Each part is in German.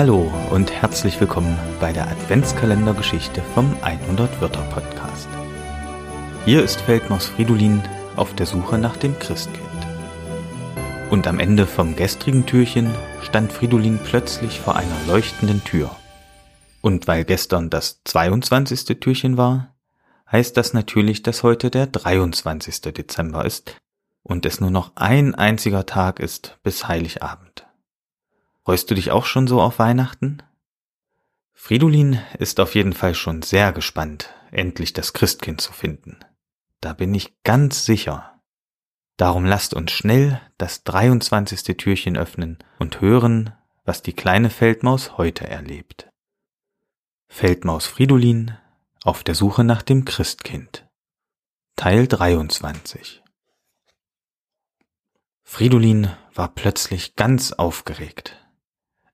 Hallo und herzlich willkommen bei der Adventskalendergeschichte vom 100 Wörter Podcast. Hier ist Feldmaus Fridolin auf der Suche nach dem Christkind. Und am Ende vom gestrigen Türchen stand Fridolin plötzlich vor einer leuchtenden Tür. Und weil gestern das 22. Türchen war, heißt das natürlich, dass heute der 23. Dezember ist und es nur noch ein einziger Tag ist bis Heiligabend. Freust du dich auch schon so auf Weihnachten? Fridolin ist auf jeden Fall schon sehr gespannt, endlich das Christkind zu finden. Da bin ich ganz sicher. Darum lasst uns schnell das 23. Türchen öffnen und hören, was die kleine Feldmaus heute erlebt. Feldmaus Fridolin auf der Suche nach dem Christkind. Teil 23 Fridolin war plötzlich ganz aufgeregt.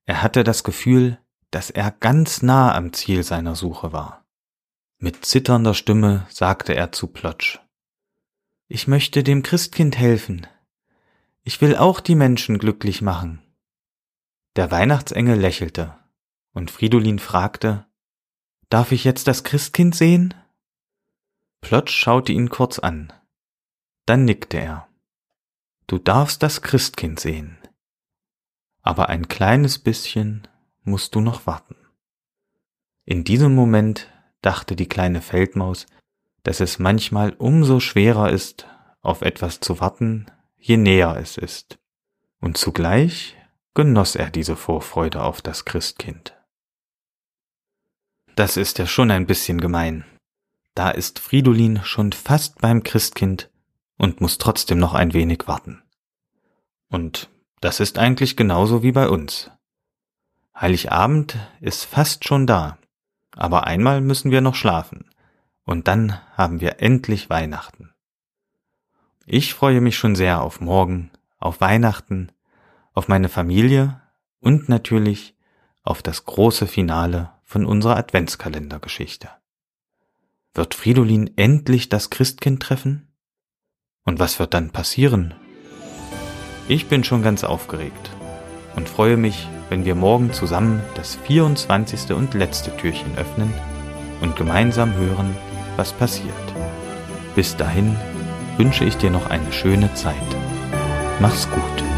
Er hatte das Gefühl, dass er ganz nah am Ziel seiner Suche war. Mit zitternder Stimme sagte er zu Plotsch. Ich möchte dem Christkind helfen. Ich will auch die Menschen glücklich machen. Der Weihnachtsengel lächelte, und Fridolin fragte, Darf ich jetzt das Christkind sehen? Plotsch schaute ihn kurz an. Dann nickte er. Du darfst das Christkind sehen aber ein kleines bisschen musst du noch warten. In diesem Moment dachte die kleine Feldmaus, dass es manchmal umso schwerer ist, auf etwas zu warten, je näher es ist. Und zugleich genoss er diese Vorfreude auf das Christkind. Das ist ja schon ein bisschen gemein. Da ist Fridolin schon fast beim Christkind und muss trotzdem noch ein wenig warten. Und das ist eigentlich genauso wie bei uns. Heiligabend ist fast schon da, aber einmal müssen wir noch schlafen, und dann haben wir endlich Weihnachten. Ich freue mich schon sehr auf morgen, auf Weihnachten, auf meine Familie und natürlich auf das große Finale von unserer Adventskalendergeschichte. Wird Fridolin endlich das Christkind treffen? Und was wird dann passieren ich bin schon ganz aufgeregt und freue mich, wenn wir morgen zusammen das 24. und letzte Türchen öffnen und gemeinsam hören, was passiert. Bis dahin wünsche ich dir noch eine schöne Zeit. Mach's gut.